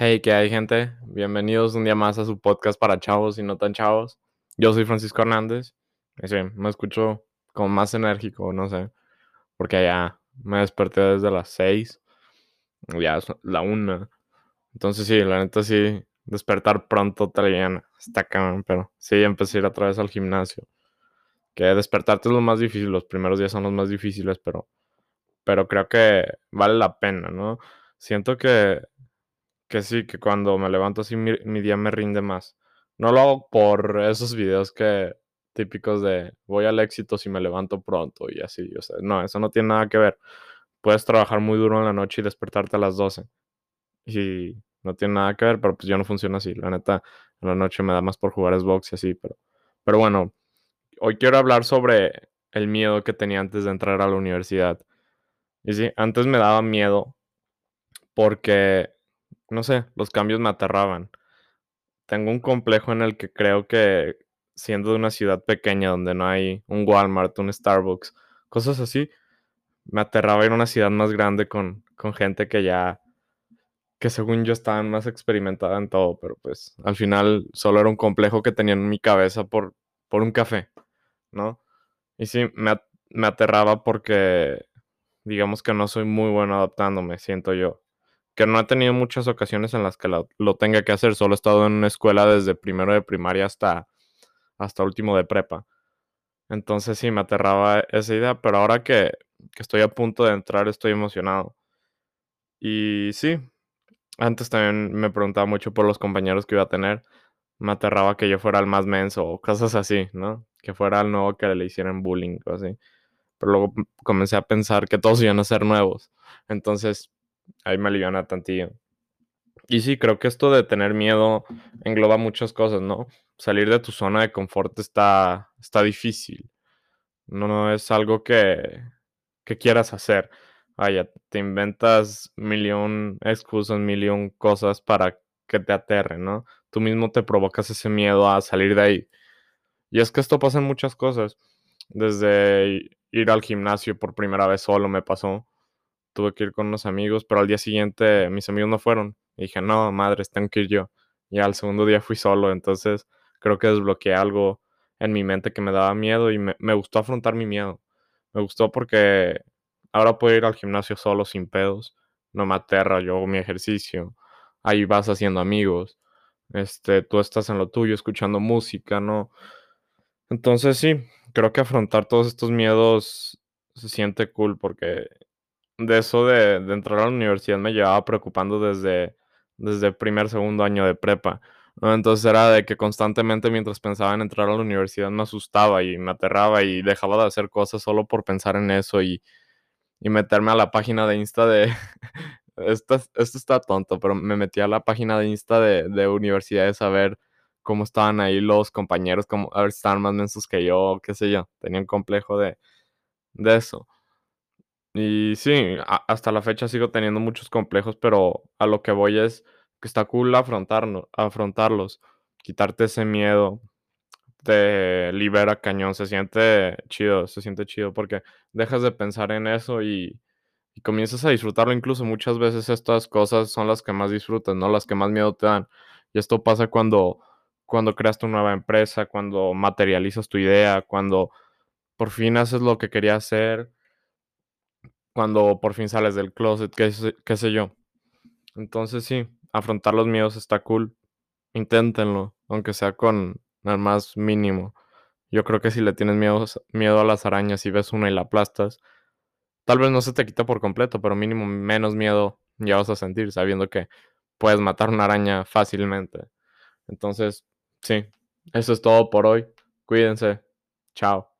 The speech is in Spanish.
Hey, ¿qué hay, gente? Bienvenidos un día más a su podcast para chavos y no tan chavos. Yo soy Francisco Hernández. Y sí, me escucho como más enérgico, no sé. Porque ya me desperté desde las 6. Ya es la 1. Entonces sí, la neta sí, despertar pronto también está cabrón. Pero sí, empecé a ir otra vez al gimnasio. Que despertarte es lo más difícil. Los primeros días son los más difíciles, pero, pero creo que vale la pena, ¿no? Siento que que sí, que cuando me levanto así mi, día me rinde más. No lo hago por esos videos que típicos de voy al éxito si me levanto pronto y así, o sea, no, eso no tiene nada que ver. Puedes trabajar muy duro en la noche y despertarte a las 12. Y no tiene nada que ver, pero pues yo no funciona así. La neta, en la noche me da más por jugar Xbox y así, pero, pero bueno, hoy quiero hablar sobre el miedo que tenía antes de entrar a la universidad. Y sí, antes me daba miedo porque no sé, los cambios me aterraban. Tengo un complejo en el que creo que siendo de una ciudad pequeña donde no hay un Walmart, un Starbucks, cosas así, me aterraba ir a una ciudad más grande con, con gente que ya, que según yo estaban más experimentada en todo, pero pues al final solo era un complejo que tenía en mi cabeza por, por un café, ¿no? Y sí, me, me aterraba porque digamos que no soy muy bueno adaptándome, siento yo que no he tenido muchas ocasiones en las que lo, tenga que hacer. Solo he estado en una escuela desde primero de primaria hasta, hasta último de prepa. Entonces sí, me aterraba esa idea, pero ahora que, que estoy a punto de entrar estoy emocionado. Y sí, antes también me preguntaba mucho por los compañeros que iba a tener. Me aterraba que yo fuera el más menso o cosas así, ¿no? Que fuera el nuevo que le hicieran bullying o así. Pero luego comencé a pensar que todos iban a ser nuevos. Entonces ahí me aliviana tantillo. Y sí, creo que esto de tener miedo engloba muchas cosas, ¿no? Salir de tu zona de confort está, está difícil. No, no es algo que, que quieras hacer. Vaya, te inventas millón excusas, millón cosas para que te aterren, ¿no? Tú mismo te provocas ese miedo a salir de ahí. Y es que esto pasa en muchas cosas. Desde ir al gimnasio por primera vez solo me pasó tuve que ir con unos amigos, pero al día siguiente mis amigos no fueron. Dije, no, madre, tengo que ir yo. Y al segundo día fui solo, entonces creo que desbloqueé algo en mi mente que me daba miedo y me, me gustó afrontar mi miedo. Me gustó porque ahora puedo ir al gimnasio solo, sin pedos. No me aterra, yo hago mi ejercicio. Ahí vas haciendo amigos. Este, tú estás en lo tuyo, escuchando música, ¿no? Entonces sí, creo que afrontar todos estos miedos se siente cool porque de eso de, entrar a la universidad me llevaba preocupando desde, desde primer, segundo año de prepa. Entonces era de que constantemente mientras pensaba en entrar a la universidad me asustaba y me aterraba y dejaba de hacer cosas solo por pensar en eso y, meterme a la página de Insta de... esto, esto está tonto, pero me metí a la página de Insta de, de universidades a ver cómo estaban ahí los compañeros, como, a ver si estaban más mensos que yo, qué sé yo. Tenía un complejo de, de eso. Y sí, hasta la fecha sigo teniendo muchos complejos, pero a lo que voy es que está cool afrontarlos, quitarte ese miedo, te libera cañón, se siente chido, se siente chido porque dejas de pensar en eso y, comienzas a disfrutarlo. Incluso muchas veces estas cosas son las que más disfrutas, ¿no? Las que más miedo te dan. Y esto pasa cuando, cuando creas tu nueva empresa, cuando materializas tu idea, cuando por fin haces lo que querías hacer cuando por fin sales del closet, qué, sé yo. Entonces sí, afrontar los miedos está cool. Inténtenlo, aunque sea con el más mínimo. Yo creo que si le tienes miedo, miedo a las arañas y ves una y la aplastas, tal vez no se te quita por completo, pero mínimo menos miedo ya vas a sentir sabiendo que puedes matar una araña fácilmente. Entonces, sí, eso es todo por hoy. Cuídense. Chao.